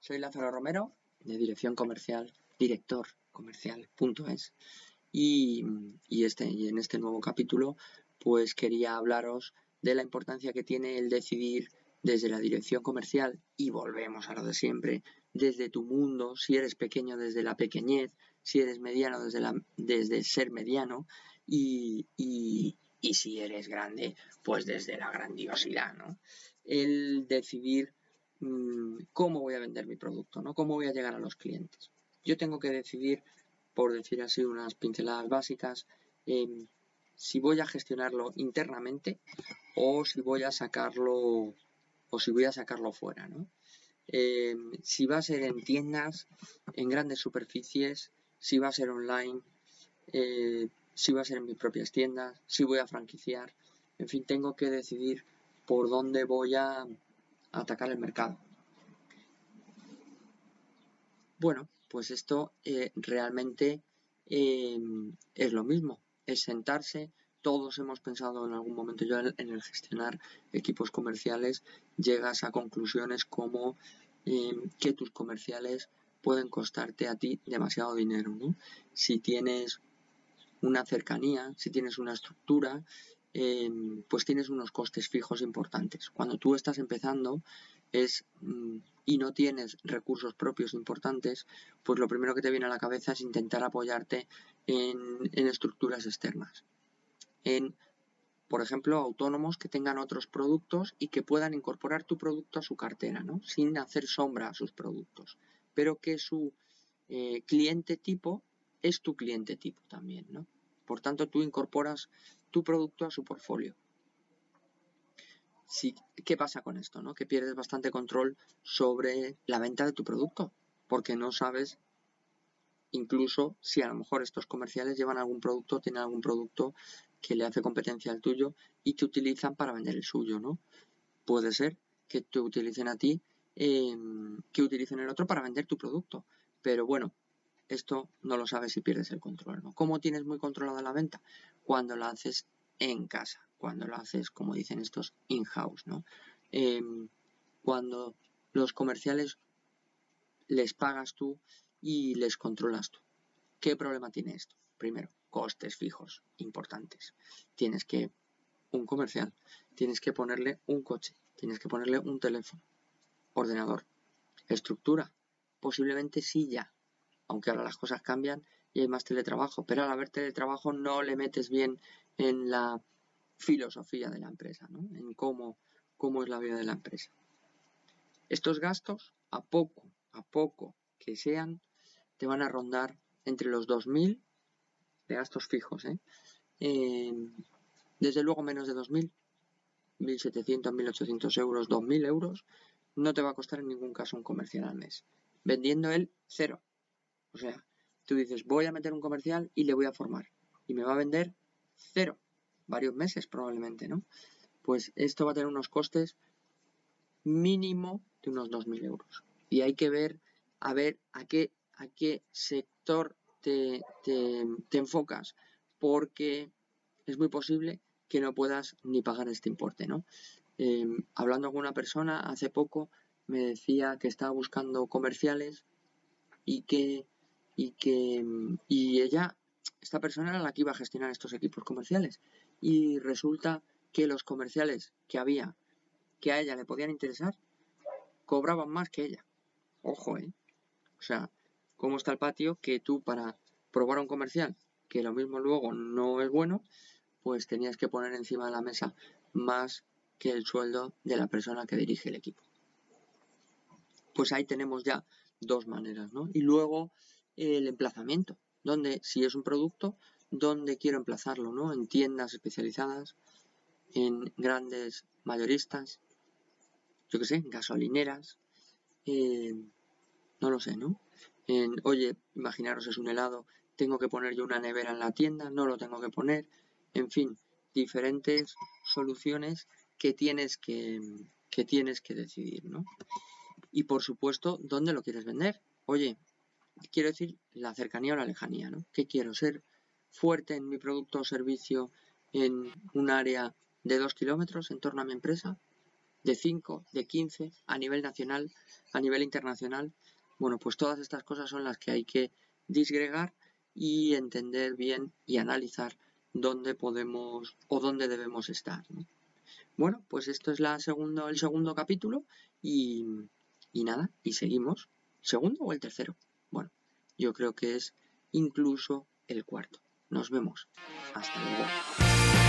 Soy Lázaro Romero, de Dirección Comercial, director comercial.es. Y, y, este, y en este nuevo capítulo, pues quería hablaros de la importancia que tiene el decidir desde la dirección comercial, y volvemos a lo de siempre, desde tu mundo, si eres pequeño desde la pequeñez, si eres mediano desde, la, desde ser mediano, y, y, y si eres grande, pues desde la grandiosidad, ¿no? El decidir cómo voy a vender mi producto, ¿no? Cómo voy a llegar a los clientes. Yo tengo que decidir, por decir así, unas pinceladas básicas, em, si voy a gestionarlo internamente o si voy a sacarlo o si voy a sacarlo fuera, ¿no? Em, si va a ser en tiendas, en grandes superficies, si va a ser online, eh, si va a ser en mis propias tiendas, si voy a franquiciar, en fin, tengo que decidir por dónde voy a, atacar el mercado. Bueno, pues esto eh, realmente em, es lo mismo, es sentarse. Todos hemos pensado en algún momento, yo en el gestionar equipos comerciales, llegas a conclusiones como em, que tus comerciales pueden costarte a ti demasiado dinero. Si tienes una cercanía, si tienes una estructura, Em, pues tienes unos costes fijos importantes. Cuando tú estás empezando es mm, y no tienes recursos propios importantes, pues lo primero que te viene a la cabeza es intentar apoyarte en, estructuras externas. En, por ejemplo, autónomos que tengan otros productos y que puedan incorporar tu producto a su cartera, ¿no? Sin hacer sombra a sus productos. Pero que su eh, cliente tipo es tu cliente tipo también, ¿no? Por tanto, tú incorporas tu producto a su portfolio. ¿Qué pasa con esto? No? Que pierdes bastante control sobre la venta de tu producto, porque no sabes incluso si a lo mejor estos comerciales llevan algún producto, tienen algún producto que le hace competencia al tuyo y te utilizan para vender el suyo, ¿no? Puede ser que te utilicen a ti, em, que utilicen el otro para vender tu producto. Pero bueno, esto no lo sabes si pierdes el control, ¿no? ¿Cómo tienes muy controlada la venta? Cuando la haces en casa, cuando la haces, como dicen estos, in-house, ¿no? Em, cuando los comerciales les pagas tú y les controlas tú. ¿Qué problema tiene esto? Primero, costes fijos importantes. Tienes que, un comercial, tienes que ponerle un coche, tienes que ponerle un teléfono, ordenador, estructura, posiblemente silla, aunque ahora las cosas cambian y hay más teletrabajo, pero al haber teletrabajo no le metes bien en la filosofía de la empresa, ¿no? en cómo, cómo es la vida de la empresa. Estos gastos, a poco, a poco que sean, te van a rondar entre los 2.000 de gastos fijos. ¿eh? desde luego menos de 2.000, 1.700, 1.800 euros, 2.000 euros, no te va a costar en ningún caso un comercial al mes. Vendiendo el cero. O sea, tú dices, voy a meter un comercial y le voy a formar. Y me va a vender cero. Varios meses probablemente, ¿no? Pues esto va a tener unos costes mínimo de unos 2.000 euros. Y hay que ver, a ver a qué, a qué sector te, enfocas. Porque es muy posible que no puedas ni pagar este importe, ¿no? Em, hablando con una persona hace poco me decía que estaba buscando comerciales y que y que y ella, esta persona era la que iba a gestionar estos equipos comerciales y resulta que los comerciales que había que a ella le podían interesar cobraban más que ella. Ojo, ¿eh? O sea, ¿cómo está el patio que tú para probar un comercial que lo mismo luego no es bueno, pues tenías que poner encima de la mesa más que el sueldo de la persona que dirige el equipo. Pues ahí tenemos ya dos maneras, ¿no? Y luego el emplazamiento, donde si es un producto, dónde quiero emplazarlo, ¿no? En tiendas especializadas, en grandes mayoristas, yo qué sé, gasolineras, no lo sé, ¿no? En, oye, imaginaros es un helado, tengo que poner yo una nevera en la tienda, no lo tengo que poner, en fin, diferentes soluciones que tienes que, que tienes que decidir, ¿no? Y por supuesto, ¿dónde lo quieres vender? Oye, quiero decir la cercanía o la lejanía, ¿no? ¿Qué quiero? ¿Ser fuerte en mi producto o servicio en un área de dos kilómetros en torno a mi empresa? de 5, de 15 a nivel nacional, a nivel internacional. Bueno, pues todas estas cosas son las que hay que disgregar y entender bien y analizar dónde podemos o dónde debemos estar. Bueno, pues esto es el segundo capítulo y nada, y seguimos. ¿Segundo o el tercero? Yo creo que es incluso el cuarto. Nos vemos. Hasta luego.